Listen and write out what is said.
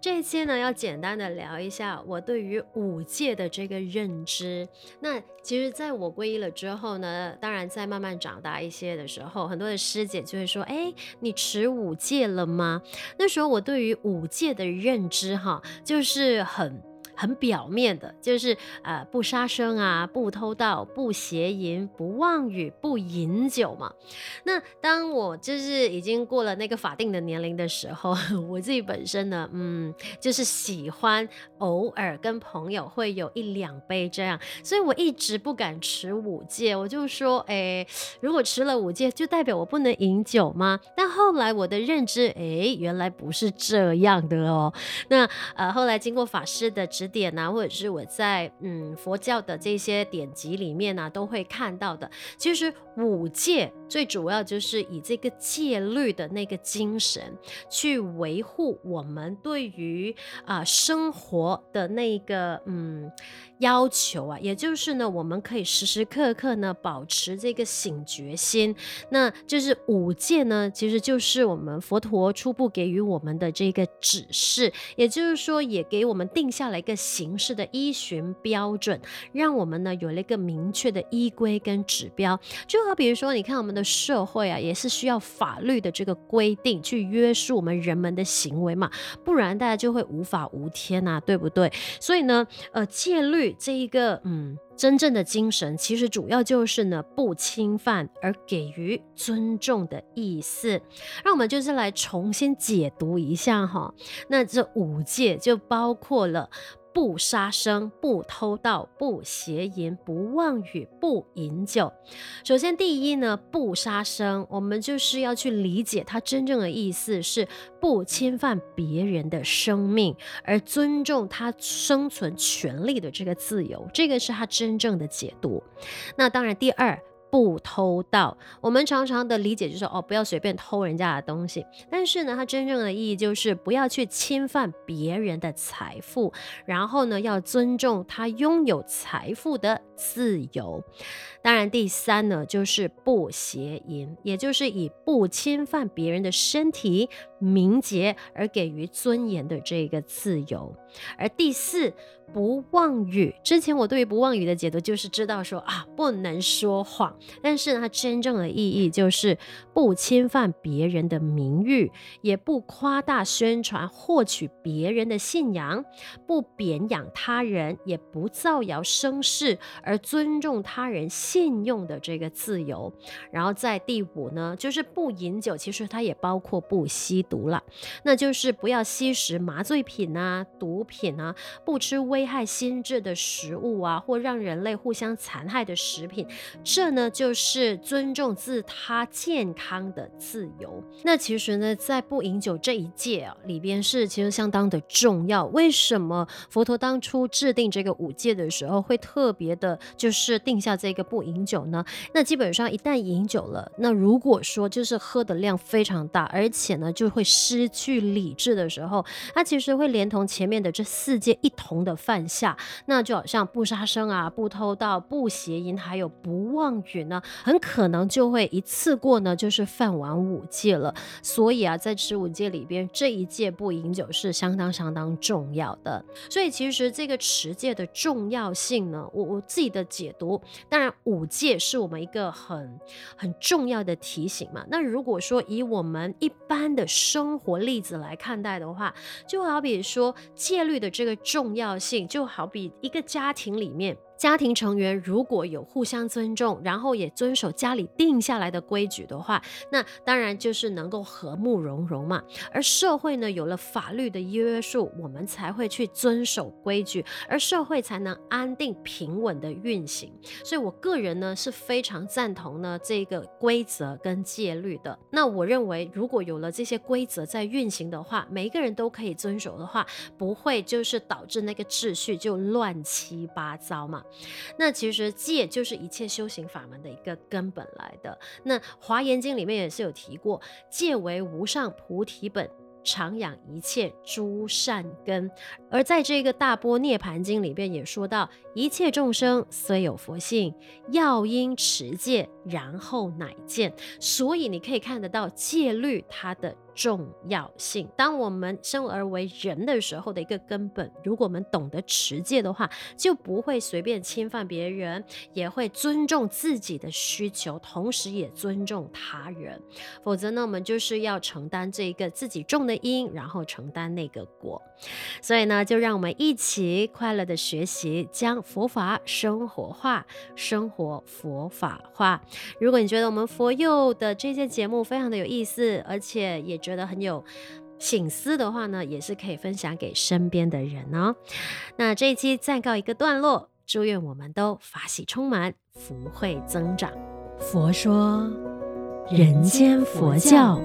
这一期呢，要简单的聊一下我对于五戒的这个认知。那其实，在我皈依了之后呢，当然在慢慢长大一些的时候，很多的师姐就会说：“哎，你持五戒了吗？”那时候我对于五戒的认知，哈，就是很。很表面的，就是呃不杀生啊，不偷盗，不邪淫，不妄语，不饮酒嘛。那当我就是已经过了那个法定的年龄的时候，我自己本身呢，嗯，就是喜欢偶尔跟朋友会有一两杯这样，所以我一直不敢持五戒。我就说，哎，如果持了五戒，就代表我不能饮酒吗？但后来我的认知，哎，原来不是这样的哦。那呃，后来经过法师的指点啊，或者是我在嗯佛教的这些典籍里面呢、啊，都会看到的。其实五戒最主要就是以这个戒律的那个精神去维护我们对于啊、生活的那个嗯要求啊，也就是呢，我们可以时时刻刻呢保持这个醒觉心。那就是五戒呢，其实就是我们佛陀初步给予我们的这个指示，也就是说，也给我们定下了一个。形式的依循标准，让我们呢有了一个明确的依规跟指标。就好比如说，你看我们的社会啊，也是需要法律的这个规定去约束我们人们的行为嘛，不然大家就会无法无天呐，对不对？所以呢，呃，戒律这一个，嗯，真正的精神，其实主要就是呢不侵犯而给予尊重的意思。让我们就是来重新解读一下哈，那这五戒就包括了。不杀生，不偷盗，不邪淫，不妄语，不饮酒。首先，第一呢，不杀生，我们就是要去理解它真正的意思是不侵犯别人的生命，而尊重他生存权利的这个自由，这个是他真正的解读。那当然，第二。不偷盗，我们常常的理解就是哦，不要随便偷人家的东西。但是呢，它真正的意义就是不要去侵犯别人的财富，然后呢，要尊重他拥有财富的自由。当然，第三呢，就是不邪淫，也就是以不侵犯别人的身体、名节而给予尊严的这个自由。而第四，不妄语。之前我对于不妄语的解读就是知道说啊，不能说谎。但是，它真正的意义就是不侵犯别人的名誉，也不夸大宣传获取别人的信仰，不贬养他人，也不造谣生事，而尊重他人信用的这个自由。然后在第五呢，就是不饮酒，其实它也包括不吸毒了，那就是不要吸食麻醉品啊、毒品啊，不吃微。危害心智的食物啊，或让人类互相残害的食品，这呢就是尊重自他健康的自由。那其实呢，在不饮酒这一戒啊里边是其实相当的重要。为什么佛陀当初制定这个五戒的时候会特别的，就是定下这个不饮酒呢？那基本上一旦饮酒了，那如果说就是喝的量非常大，而且呢就会失去理智的时候，它其实会连同前面的这四戒一同的。犯下，那就好像不杀生啊，不偷盗，不邪淫，还有不妄语呢，很可能就会一次过呢，就是犯完五戒了。所以啊，在持五戒里边，这一戒不饮酒是相当相当重要的。所以其实这个持戒的重要性呢，我我自己的解读，当然五戒是我们一个很很重要的提醒嘛。那如果说以我们一般的生活例子来看待的话，就好比说戒律的这个重要性。就好比一个家庭里面。家庭成员如果有互相尊重，然后也遵守家里定下来的规矩的话，那当然就是能够和睦融融嘛。而社会呢，有了法律的约束，我们才会去遵守规矩，而社会才能安定平稳的运行。所以我个人呢是非常赞同呢这个规则跟戒律的。那我认为，如果有了这些规则在运行的话，每一个人都可以遵守的话，不会就是导致那个秩序就乱七八糟嘛。那其实戒就是一切修行法门的一个根本来的。那《华严经》里面也是有提过，戒为无上菩提本。常养一切诸善根。而在这个大波涅槃经里边也说到，一切众生虽有佛性，要因持戒，然后乃见。所以你可以看得到戒律它的。重要性。当我们生而为人的时候的一个根本，如果我们懂得持戒的话，就不会随便侵犯别人，也会尊重自己的需求，同时也尊重他人。否则呢，我们就是要承担这个自己种的因，然后承担那个果。所以呢，就让我们一起快乐的学习，将佛法生活化，生活佛法化。如果你觉得我们佛佑的这些节目非常的有意思，而且也觉觉得很有醒思的话呢，也是可以分享给身边的人哦。那这一期暂告一个段落，祝愿我们都法喜充满，福慧增长。佛说，人间佛教。